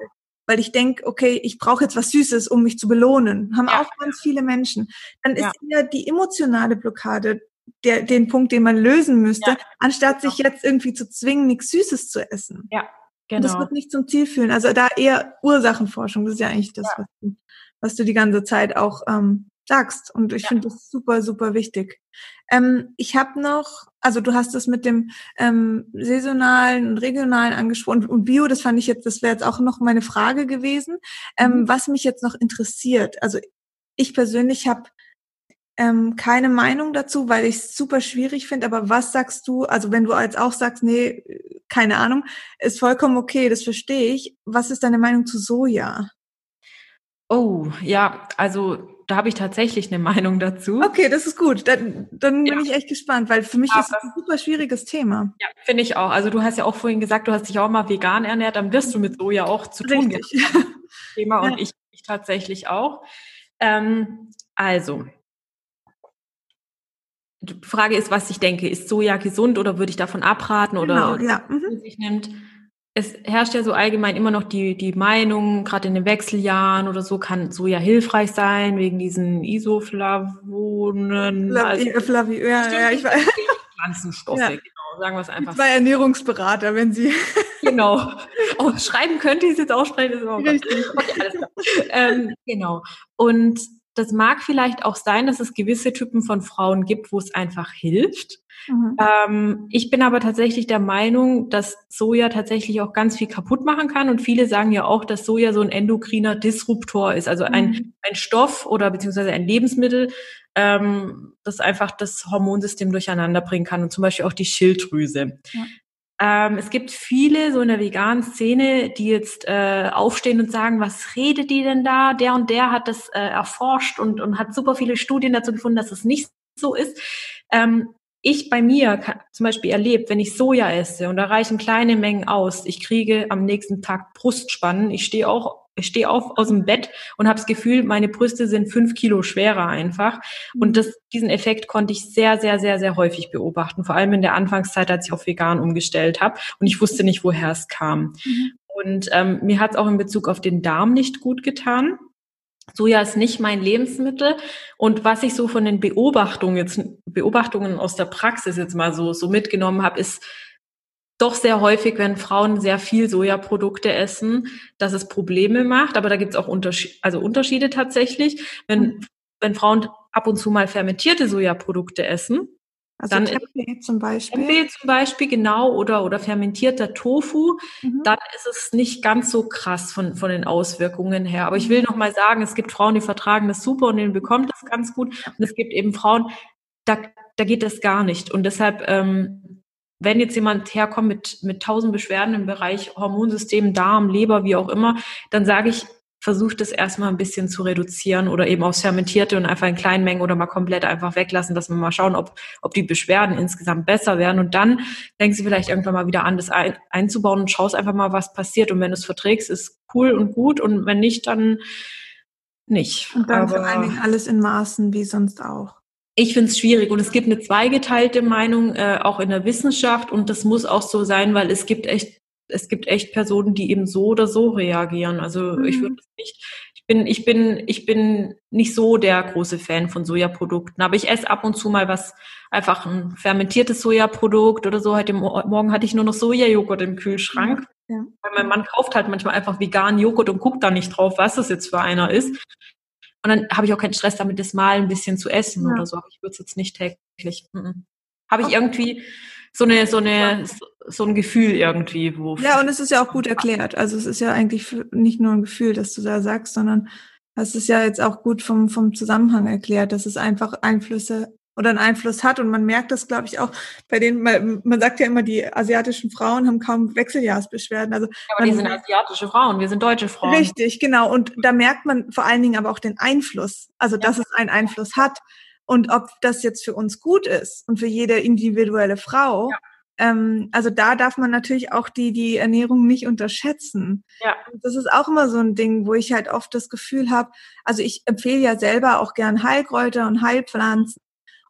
Weil ich denke, okay, ich brauche jetzt was Süßes, um mich zu belohnen. Haben auch ganz viele Menschen. Dann ist eher die emotionale Blockade der, den Punkt, den man lösen müsste, anstatt genau. sich jetzt irgendwie zu zwingen, nichts Süßes zu essen.
Ja,
Genau. Und das wird nicht zum Ziel führen. Also da eher Ursachenforschung, das ist ja eigentlich das, ja. Was, du, was du die ganze Zeit auch ähm, sagst. Und ich ja. finde das super, super wichtig. Ähm, ich habe noch, also du hast das mit dem ähm, saisonalen und regionalen angesprochen und Bio, das fand ich jetzt, das wäre jetzt auch noch meine Frage gewesen. Ähm, mhm. Was mich jetzt noch interessiert, also ich persönlich habe ähm, keine Meinung dazu, weil ich es super schwierig finde. Aber was sagst du? Also wenn du als auch sagst, nee, keine Ahnung, ist vollkommen okay, das verstehe ich. Was ist deine Meinung zu Soja?
Oh, ja, also da habe ich tatsächlich eine [LAUGHS] Meinung dazu.
Okay, das ist gut. Dann, dann ja. bin ich echt gespannt, weil für mich ja, ist das ein super schwieriges Thema.
Ja, finde ich auch. Also du hast ja auch vorhin gesagt, du hast dich auch mal vegan ernährt, dann wirst du mit Soja auch zu tun. Richtig. [LAUGHS] Thema und ich, ich tatsächlich auch. Ähm, also, die Frage ist, was ich denke. Ist Soja gesund oder würde ich davon abraten oder
genau, ja. mhm. sich
nimmt? Es herrscht ja so allgemein immer noch die, die Meinung, gerade in den Wechseljahren oder so kann Soja hilfreich sein, wegen diesen Isoflavonen.
Flavi, also, Flavi, ja, ja, ich weiß.
Pflanzenstoffe, [LAUGHS] ja. genau, sagen wir es einfach.
Zwei Ernährungsberater, wenn Sie. [LAUGHS]
Genau. Auch oh, schreiben könnte ich es jetzt aussprechen, ist auch [LAUGHS] Richtig. Okay, alles klar. ähm, genau. Und das mag vielleicht auch sein, dass es gewisse Typen von Frauen gibt, wo es einfach hilft. Mhm. Ähm, ich bin aber tatsächlich der Meinung, dass Soja tatsächlich auch ganz viel kaputt machen kann. Und viele sagen ja auch, dass Soja so ein endokriner Disruptor ist, also ein, mhm. ein Stoff oder beziehungsweise ein Lebensmittel, ähm, das einfach das Hormonsystem durcheinander bringen kann und zum Beispiel auch die Schilddrüse. Ja. Ähm, es gibt viele so in der veganen Szene, die jetzt äh, aufstehen und sagen, was redet die denn da? Der und der hat das äh, erforscht und, und hat super viele Studien dazu gefunden, dass es nicht so ist. Ähm, ich bei mir zum Beispiel erlebt, wenn ich Soja esse und da reichen kleine Mengen aus, ich kriege am nächsten Tag Brustspannen. Ich stehe auch stehe auf aus dem Bett und habe das Gefühl, meine Brüste sind fünf Kilo schwerer einfach. Und das, diesen Effekt konnte ich sehr, sehr, sehr, sehr häufig beobachten. Vor allem in der Anfangszeit, als ich auf vegan umgestellt habe und ich wusste nicht, woher es kam. Mhm. Und ähm, mir hat es auch in Bezug auf den Darm nicht gut getan. Soja ist nicht mein Lebensmittel. Und was ich so von den Beobachtungen jetzt, Beobachtungen aus der Praxis jetzt mal so, so mitgenommen habe, ist doch sehr häufig, wenn Frauen sehr viel Sojaprodukte essen, dass es Probleme macht. Aber da gibt es auch Unterschied, also Unterschiede tatsächlich. Wenn, mhm. wenn Frauen ab und zu mal fermentierte Sojaprodukte essen,
also dann Tempeh zum Beispiel.
Tempeh zum Beispiel, genau, oder, oder fermentierter Tofu, mhm. dann ist es nicht ganz so krass von, von den Auswirkungen her. Aber ich will mhm. noch mal sagen, es gibt Frauen, die vertragen das super und denen bekommt das ganz gut. Und es gibt eben Frauen, da, da geht das gar nicht. Und deshalb, ähm, wenn jetzt jemand herkommt mit, mit tausend Beschwerden im Bereich Hormonsystem, Darm, Leber, wie auch immer, dann sage ich, versucht es erstmal ein bisschen zu reduzieren oder eben aufs Fermentierte und einfach in kleinen Mengen oder mal komplett einfach weglassen, dass wir mal schauen, ob, ob die Beschwerden insgesamt besser werden. Und dann denkst du vielleicht irgendwann mal wieder an, das ein, einzubauen und schaust einfach mal, was passiert. Und wenn du es verträgst, ist cool und gut. Und wenn nicht, dann nicht.
Und dann Aber, vor allen Dingen alles in Maßen, wie sonst auch.
Ich finde es schwierig und es gibt eine zweigeteilte Meinung, äh, auch in der Wissenschaft und das muss auch so sein, weil es gibt echt es gibt echt Personen, die eben so oder so reagieren. Also mhm. ich würde nicht, ich bin, ich bin, ich bin nicht so der große Fan von Sojaprodukten, aber ich esse ab und zu mal was, einfach ein fermentiertes Sojaprodukt oder so. Heute Morgen hatte ich nur noch Sojajoghurt im Kühlschrank. Ja. Ja. Weil mein Mann kauft halt manchmal einfach veganen Joghurt und guckt da nicht drauf, was das jetzt für einer ist. Und dann habe ich auch keinen Stress damit, das mal ein bisschen zu essen ja. oder so. Aber ich würde es jetzt nicht täglich. Mhm. Habe ich irgendwie so eine, so eine, so ein Gefühl irgendwie, wo.
Ja, und es ist ja auch gut erklärt. Also es ist ja eigentlich nicht nur ein Gefühl, dass du da sagst, sondern es ist ja jetzt auch gut vom, vom Zusammenhang erklärt, dass es einfach Einflüsse oder einen Einfluss hat. Und man merkt das, glaube ich, auch bei denen, man, sagt ja immer, die asiatischen Frauen haben kaum Wechseljahrsbeschwerden. Also
ja, aber die sind asiatische Frauen, wir sind deutsche Frauen.
Richtig, genau. Und da merkt man vor allen Dingen aber auch den Einfluss, also ja. dass es einen Einfluss hat. Und ob das jetzt für uns gut ist und für jede individuelle Frau, ja. ähm, also da darf man natürlich auch die, die Ernährung nicht unterschätzen. Ja. Das ist auch immer so ein Ding, wo ich halt oft das Gefühl habe, also ich empfehle ja selber auch gern Heilkräuter und Heilpflanzen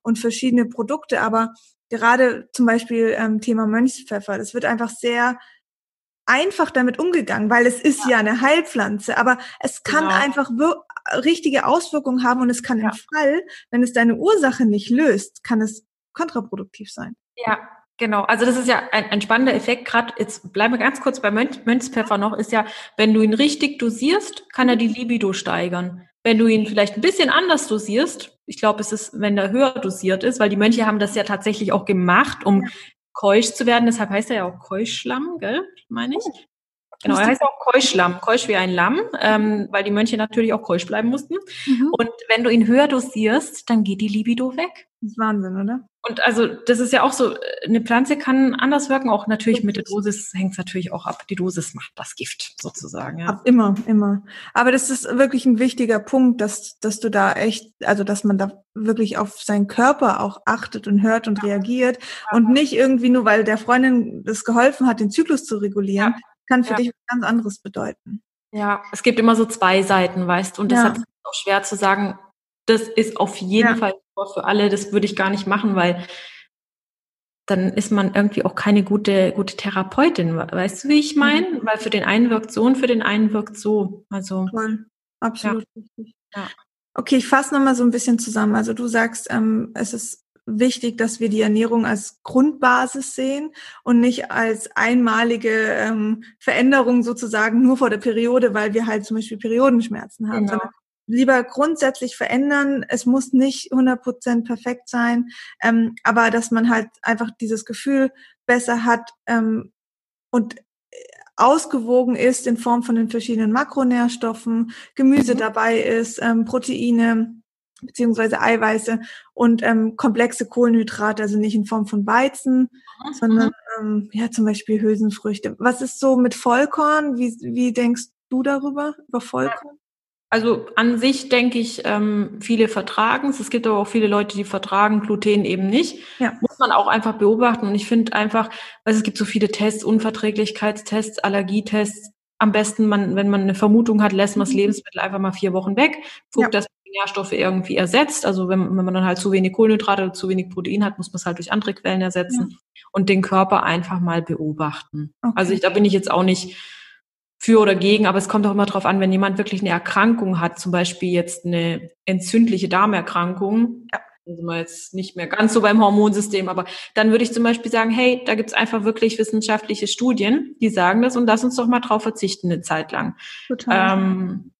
und verschiedene Produkte, aber gerade zum Beispiel ähm, Thema Mönchspfeffer, das wird einfach sehr einfach damit umgegangen, weil es ist ja, ja eine Heilpflanze, aber es kann genau. einfach richtige Auswirkungen haben und es kann ja. im Fall, wenn es deine Ursache nicht löst, kann es kontraproduktiv sein.
Ja, Genau, also das ist ja ein, ein spannender Effekt. Gerade jetzt bleiben wir ganz kurz bei Mönch, Mönchspfeffer noch, ist ja, wenn du ihn richtig dosierst, kann er die Libido steigern. Wenn du ihn vielleicht ein bisschen anders dosierst, ich glaube, es ist, wenn er höher dosiert ist, weil die Mönche haben das ja tatsächlich auch gemacht, um ja. keusch zu werden. Deshalb heißt er ja auch Keuschlamm, gell, meine ich. Oh. Genau, er heißt auch Keuschlamm, keusch wie ein Lamm, ähm, weil die Mönche natürlich auch keusch bleiben mussten. Mhm. Und wenn du ihn höher dosierst, dann geht die Libido weg.
Das ist Wahnsinn, oder?
Und also das ist ja auch so, eine Pflanze kann anders wirken, auch natürlich mit der Dosis hängt es natürlich auch ab. Die Dosis macht das Gift sozusagen. Ja.
Ab, immer, immer. Aber das ist wirklich ein wichtiger Punkt, dass, dass du da echt, also dass man da wirklich auf seinen Körper auch achtet und hört und reagiert ja. und nicht irgendwie nur, weil der Freundin das geholfen hat, den Zyklus zu regulieren, ja kann für ja. dich was ganz anderes bedeuten.
Ja, es gibt immer so zwei Seiten, weißt du, und deshalb ja. ist es auch schwer zu sagen, das ist auf jeden ja. Fall für alle, das würde ich gar nicht machen, weil dann ist man irgendwie auch keine gute, gute Therapeutin. Weißt du, wie ich meine? Mhm. Weil für den einen wirkt so und für den einen wirkt so. Also.
Voll. Absolut ja. richtig. Ja. Okay, ich fasse nochmal so ein bisschen zusammen. Also du sagst, ähm, es ist wichtig, dass wir die Ernährung als Grundbasis sehen und nicht als einmalige ähm, Veränderung sozusagen nur vor der Periode, weil wir halt zum Beispiel Periodenschmerzen haben, genau. sondern lieber grundsätzlich verändern. Es muss nicht 100 Prozent perfekt sein, ähm, aber dass man halt einfach dieses Gefühl besser hat ähm, und ausgewogen ist in Form von den verschiedenen Makronährstoffen, Gemüse mhm. dabei ist, ähm, Proteine, beziehungsweise Eiweiße und ähm, komplexe Kohlenhydrate, also nicht in Form von Weizen, mhm. sondern ähm, ja zum Beispiel Hülsenfrüchte. Was ist so mit Vollkorn? Wie, wie denkst du darüber, über Vollkorn?
Also an sich denke ich, ähm, viele vertragen es. Es gibt aber auch viele Leute, die vertragen Gluten eben nicht. Ja. Muss man auch einfach beobachten. Und ich finde einfach, weil es gibt so viele Tests, Unverträglichkeitstests, Allergietests. Am besten, man, wenn man eine Vermutung hat, lässt man das mhm. Lebensmittel einfach mal vier Wochen weg, guckt, ja. dass Nährstoffe irgendwie ersetzt. Also wenn, wenn man dann halt zu wenig Kohlenhydrate oder zu wenig Protein hat, muss man es halt durch andere Quellen ersetzen ja. und den Körper einfach mal beobachten. Okay. Also ich, da bin ich jetzt auch nicht für oder gegen, aber es kommt auch immer darauf an, wenn jemand wirklich eine Erkrankung hat, zum Beispiel jetzt eine entzündliche Darmerkrankung, ja. sind wir jetzt nicht mehr ganz so beim Hormonsystem, aber dann würde ich zum Beispiel sagen, hey, da gibt's einfach wirklich wissenschaftliche Studien, die sagen das und lass uns doch mal drauf verzichten eine Zeit lang. Total. Ähm,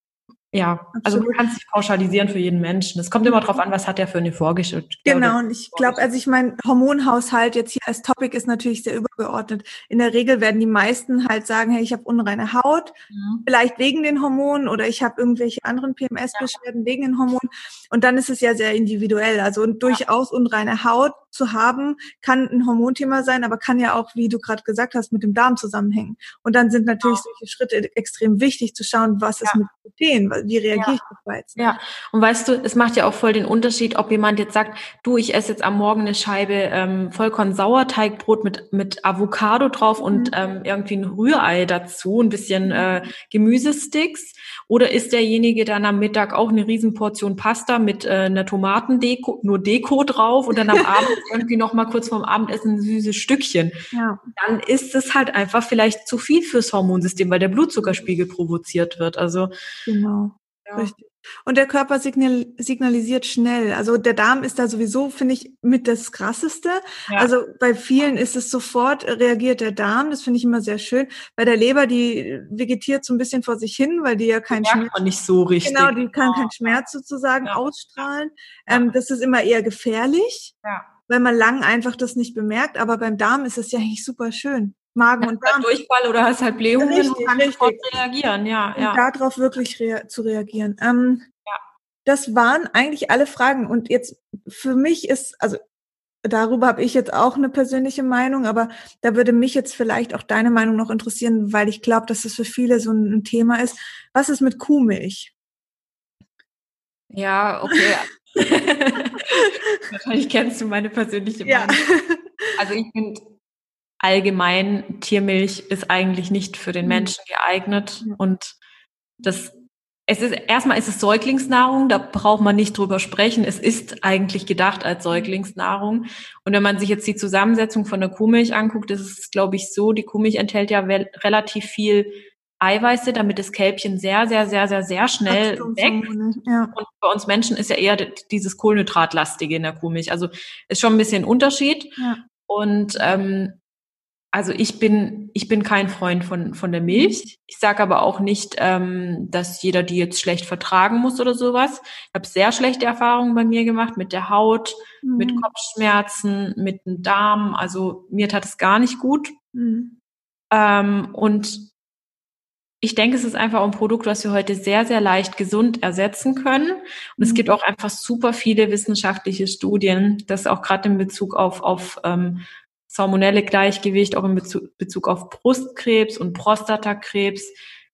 ja, Absolut. also man kann es nicht pauschalisieren für jeden Menschen. Es kommt immer darauf an, was hat er für eine Vorgeschichte.
Genau, und ich glaube, also ich meine, Hormonhaushalt jetzt hier als Topic ist natürlich sehr übergeordnet. In der Regel werden die meisten halt sagen, hey, ich habe unreine Haut, mhm. vielleicht wegen den Hormonen oder ich habe irgendwelche anderen PMS-Beschwerden ja. wegen den Hormonen. Und dann ist es ja sehr individuell. Also durchaus unreine Haut zu haben, kann ein Hormonthema sein, aber kann ja auch, wie du gerade gesagt hast, mit dem Darm zusammenhängen. Und dann sind natürlich genau. solche Schritte extrem wichtig zu schauen, was ja. ist mit Gluten, wie reagiere ja. ich auf Weizen.
Ja, und weißt du, es macht ja auch voll den Unterschied, ob jemand jetzt sagt, du, ich esse jetzt am Morgen eine Scheibe ähm, Vollkorn-Sauerteigbrot mit, mit Avocado drauf mhm. und ähm, irgendwie ein Rührei dazu, ein bisschen äh, Gemüsesticks. Oder ist derjenige dann am Mittag auch eine Riesenportion Pasta mit äh, einer Tomatendeko, nur Deko drauf und dann am [LAUGHS] Abend irgendwie noch mal kurz vorm Abendessen ein süßes Stückchen. Ja. Dann ist es halt einfach vielleicht zu viel fürs Hormonsystem, weil der Blutzuckerspiegel provoziert wird. Also
genau. Ja. Richtig. Und der Körper signal signalisiert schnell. Also der Darm ist da sowieso, finde ich, mit das Krasseste. Ja. Also bei vielen ist es sofort, reagiert der Darm. Das finde ich immer sehr schön. Bei der Leber, die vegetiert so ein bisschen vor sich hin, weil die ja keinen
Schmerz. Man nicht so richtig.
Genau, die kann keinen Schmerz sozusagen ja. ausstrahlen. Ähm, das ist immer eher gefährlich. Ja. Weil man lang einfach das nicht bemerkt. Aber beim Darm ist es ja eigentlich super schön. Magen und Darm.
Durchfall oder hast halt Blähungen richtig, und kannst sofort reagieren, ja.
Und ja. darauf wirklich rea zu reagieren. Ähm, ja. Das waren eigentlich alle Fragen. Und jetzt für mich ist, also darüber habe ich jetzt auch eine persönliche Meinung, aber da würde mich jetzt vielleicht auch deine Meinung noch interessieren, weil ich glaube, dass das für viele so ein Thema ist. Was ist mit Kuhmilch?
Ja, okay. [LAUGHS] [LAUGHS] Wahrscheinlich kennst du meine persönliche Meinung. Ja. Also ich finde allgemein, Tiermilch ist eigentlich nicht für den mhm. Menschen geeignet. Und das, es ist, erstmal ist es Säuglingsnahrung, da braucht man nicht drüber sprechen. Es ist eigentlich gedacht als mhm. Säuglingsnahrung. Und wenn man sich jetzt die Zusammensetzung von der Kuhmilch anguckt, ist es, glaube ich, so, die Kuhmilch enthält ja relativ viel Eiweiße, damit das Kälbchen sehr, sehr, sehr, sehr, sehr schnell wächst. Ja. Und bei uns Menschen ist ja eher dieses Kohlenhydratlastige in der Kuhmilch. Also ist schon ein bisschen Unterschied. Ja. Und ähm, also ich bin, ich bin kein Freund von, von der Milch. Ich sage aber auch nicht, ähm, dass jeder die jetzt schlecht vertragen muss oder sowas. Ich habe sehr schlechte Erfahrungen bei mir gemacht mit der Haut, mhm. mit Kopfschmerzen, mit dem Darm. Also mir tat es gar nicht gut. Mhm. Ähm, und ich denke, es ist einfach ein Produkt, was wir heute sehr, sehr leicht gesund ersetzen können. Und mhm. es gibt auch einfach super viele wissenschaftliche Studien, das auch gerade in Bezug auf, auf ähm, das hormonelle Gleichgewicht auch in Bezug, Bezug auf Brustkrebs und Prostatakrebs,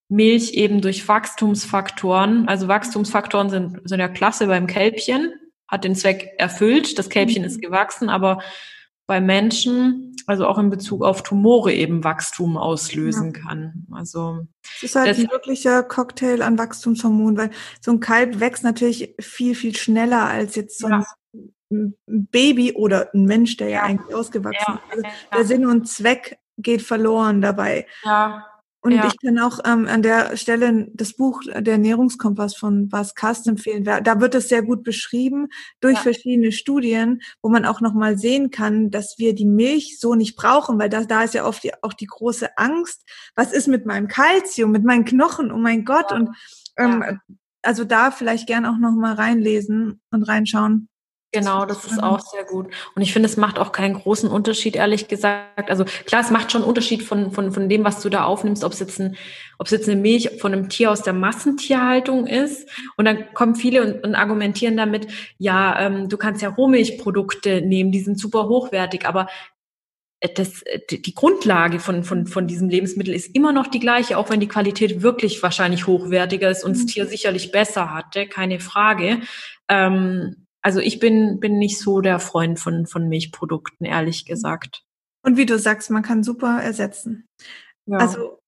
Milch eben durch Wachstumsfaktoren. Also Wachstumsfaktoren sind, sind ja klasse beim Kälbchen, hat den Zweck erfüllt, das Kälbchen mhm. ist gewachsen, aber bei Menschen, also auch in Bezug auf Tumore eben Wachstum auslösen ja. kann. Also
es ist halt ein wirklicher Cocktail an Wachstumshormonen, weil so ein Kalb wächst natürlich viel, viel schneller als jetzt so ja ein Baby oder ein Mensch, der ja, ja eigentlich ausgewachsen ja, ist. Also der Sinn und Zweck geht verloren dabei. Ja. Und ja. ich kann auch ähm, an der Stelle das Buch Der Ernährungskompass von Bas Kast empfehlen. Da wird es sehr gut beschrieben durch ja. verschiedene Studien, wo man auch nochmal sehen kann, dass wir die Milch so nicht brauchen, weil da, da ist ja oft die, auch die große Angst. Was ist mit meinem Kalzium, mit meinen Knochen? Oh mein Gott. Ja. Und ähm, also da vielleicht gern auch nochmal reinlesen und reinschauen.
Genau, das ist auch sehr gut. Und ich finde, es macht auch keinen großen Unterschied, ehrlich gesagt. Also klar, es macht schon Unterschied von, von, von dem, was du da aufnimmst, ob es jetzt ein, ob es jetzt eine Milch von einem Tier aus der Massentierhaltung ist. Und dann kommen viele und, und argumentieren damit, ja, ähm, du kannst ja Rohmilchprodukte nehmen, die sind super hochwertig, aber das, die Grundlage von, von, von diesem Lebensmittel ist immer noch die gleiche, auch wenn die Qualität wirklich wahrscheinlich hochwertiger ist und das mhm. Tier sicherlich besser hatte, keine Frage. Ähm, also ich bin, bin nicht so der Freund von, von Milchprodukten, ehrlich gesagt.
Und wie du sagst, man kann super ersetzen. Ja. Also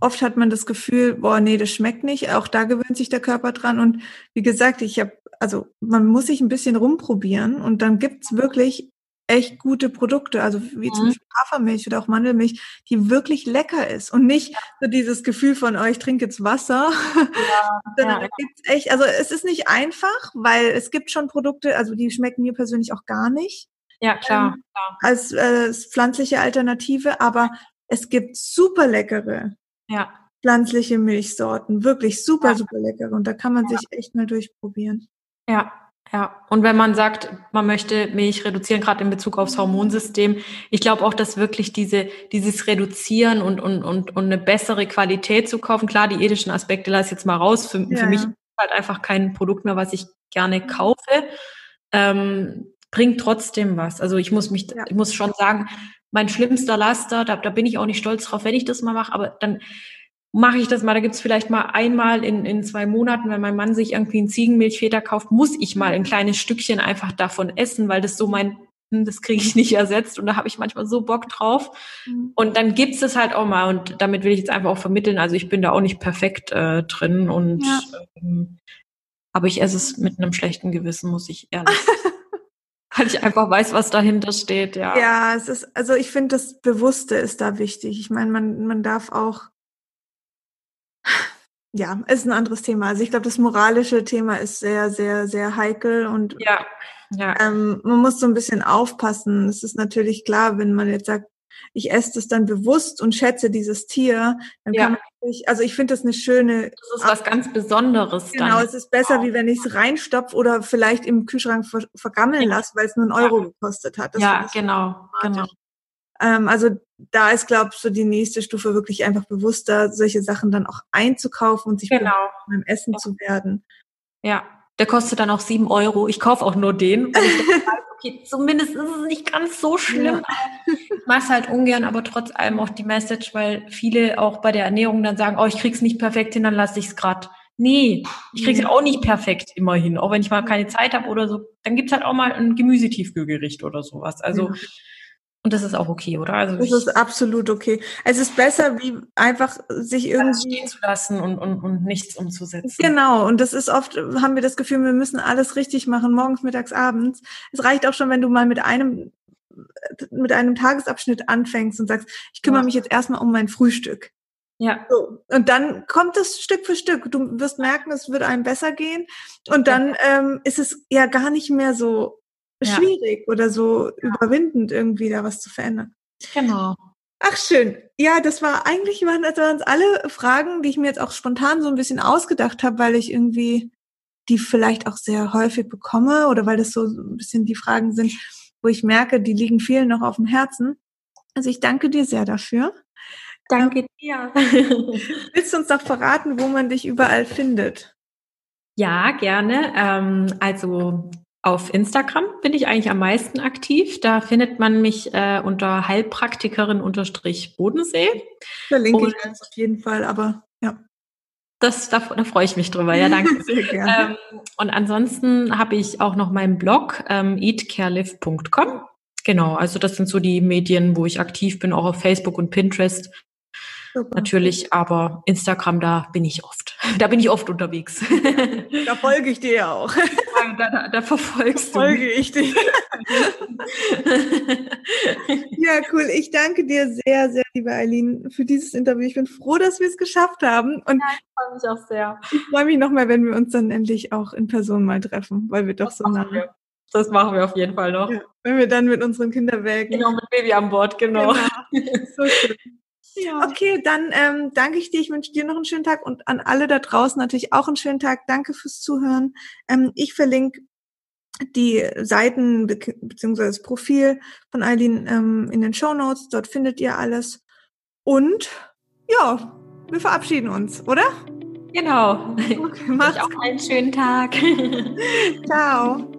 oft hat man das Gefühl, boah, nee, das schmeckt nicht. Auch da gewöhnt sich der Körper dran. Und wie gesagt, ich habe, also man muss sich ein bisschen rumprobieren und dann gibt's wirklich echt gute Produkte, also wie mhm. zum Beispiel Hafermilch oder auch Mandelmilch, die wirklich lecker ist und nicht so dieses Gefühl von, oh, ich trinke jetzt Wasser, ja, [LAUGHS] sondern ja. gibt's echt, also es ist nicht einfach, weil es gibt schon Produkte, also die schmecken mir persönlich auch gar nicht.
Ja, klar. Ähm,
klar. Als äh, pflanzliche Alternative, aber es gibt super leckere.
Ja.
Pflanzliche Milchsorten, wirklich super, super leckere. Und da kann man sich echt mal durchprobieren.
Ja, ja, und wenn man sagt, man möchte Milch reduzieren, gerade in Bezug aufs Hormonsystem, ich glaube auch, dass wirklich diese, dieses Reduzieren und, und, und, und eine bessere Qualität zu kaufen, klar, die ethischen Aspekte lasse ich jetzt mal raus. Für, ja, für mich ist halt einfach kein Produkt mehr, was ich gerne kaufe, ähm, bringt trotzdem was. Also ich muss mich, ja. ich muss schon sagen, mein schlimmster Laster, da, da bin ich auch nicht stolz drauf, wenn ich das mal mache, aber dann mache ich das mal. Da gibt's vielleicht mal einmal in, in zwei Monaten, wenn mein Mann sich irgendwie einen Ziegenmilchfeder kauft, muss ich mal ein kleines Stückchen einfach davon essen, weil das so mein, hm, das kriege ich nicht ersetzt und da habe ich manchmal so Bock drauf. Mhm. Und dann gibt's es halt auch mal und damit will ich jetzt einfach auch vermitteln. Also ich bin da auch nicht perfekt äh, drin und ja. ähm, aber ich esse es mit einem schlechten Gewissen, muss ich ehrlich sagen. [LAUGHS] weil ich einfach weiß, was dahinter steht, ja.
Ja, es ist, also ich finde, das Bewusste ist da wichtig. Ich meine, man, man darf auch ja, ist ein anderes Thema. Also ich glaube, das moralische Thema ist sehr, sehr, sehr heikel und
ja, ja.
Ähm, man muss so ein bisschen aufpassen. Es ist natürlich klar, wenn man jetzt sagt, ich esse das dann bewusst und schätze dieses Tier, dann ja. kann man nicht, also ich finde das eine schöne.
Das ist was ganz Besonderes.
Genau, dann. es ist besser, wow. wie wenn ich es reinstopfe oder vielleicht im Kühlschrank ver vergammeln lasse, weil es nur einen Euro ja. gekostet hat.
Das ja, genau, genau.
Ähm, also da ist, glaube ich, so die nächste Stufe wirklich einfach bewusster, solche Sachen dann auch einzukaufen und sich
genau.
beim Essen ja. zu werden.
Ja, der kostet dann auch sieben Euro. Ich kaufe auch nur den. Weil ich weiß, [LAUGHS] okay, zumindest ist es nicht ganz so schlimm. Ja. Ich mache es halt ungern, aber trotz allem auch die Message, weil viele auch bei der Ernährung dann sagen, oh, ich krieg's nicht perfekt hin, dann lasse ich es gerade. Nee, ich krieg's ja auch nicht perfekt immerhin. Auch wenn ich mal keine Zeit habe oder so, dann gibt's halt auch mal ein Gemüsetiefkühlgericht oder sowas. Also ja. Und das ist auch okay, oder?
Also das ist absolut okay. Es ist besser, wie einfach sich irgendwie
stehen zu lassen und, und, und nichts umzusetzen.
Genau. Und das ist oft, haben wir das Gefühl, wir müssen alles richtig machen, morgens, mittags, abends. Es reicht auch schon, wenn du mal mit einem, mit einem Tagesabschnitt anfängst und sagst, ich kümmere ja. mich jetzt erstmal um mein Frühstück.
Ja.
So. Und dann kommt es Stück für Stück. Du wirst merken, es wird einem besser gehen. Und dann ähm, ist es ja gar nicht mehr so ja. schwierig oder so ja. überwindend, irgendwie da was zu verändern.
Genau.
Ach schön. Ja, das war eigentlich waren das waren alle Fragen, die ich mir jetzt auch spontan so ein bisschen ausgedacht habe, weil ich irgendwie die vielleicht auch sehr häufig bekomme oder weil das so ein bisschen die Fragen sind, wo ich merke, die liegen vielen noch auf dem Herzen. Also ich danke dir sehr dafür.
Danke dir. [LAUGHS]
Willst du uns noch verraten, wo man dich überall findet?
Ja, gerne. Ähm, also auf Instagram bin ich eigentlich am meisten aktiv. Da findet man mich äh, unter Heilpraktikerin-Bodensee.
Verlinke ich ganz auf jeden Fall, aber ja.
Das, da, da freue ich mich drüber, ja, danke. [LAUGHS] Sehr gerne. Ähm, und ansonsten habe ich auch noch meinen Blog ähm, eatcarelive.com. Genau, also das sind so die Medien, wo ich aktiv bin, auch auf Facebook und Pinterest. Super. Natürlich, aber Instagram, da bin ich oft. [LAUGHS] Da bin ich oft unterwegs.
Da folge ich dir ja auch. [LAUGHS]
Da, da, da verfolgst
da folge du. ich dich. [LAUGHS] Ja, cool. Ich danke dir sehr, sehr, liebe Eileen, für dieses Interview. Ich bin froh, dass wir es geschafft haben.
Und ja, ich freue mich auch sehr.
Ich freue mich nochmal, wenn wir uns dann endlich auch in Person mal treffen, weil wir doch das so nah.
Das machen wir auf jeden Fall noch. Ja,
wenn wir dann mit unseren Kinderwägen.
Genau, mit Baby an Bord, genau.
genau. So schön. Ja. Okay, dann ähm, danke ich dir. Ich wünsche dir noch einen schönen Tag und an alle da draußen natürlich auch einen schönen Tag. Danke fürs Zuhören. Ähm, ich verlinke die Seiten be beziehungsweise das Profil von Eileen ähm, in den Show Notes. Dort findet ihr alles. Und ja, wir verabschieden uns, oder?
Genau. Okay, [LAUGHS] mach's auch einen schönen Tag. [LAUGHS]
Ciao.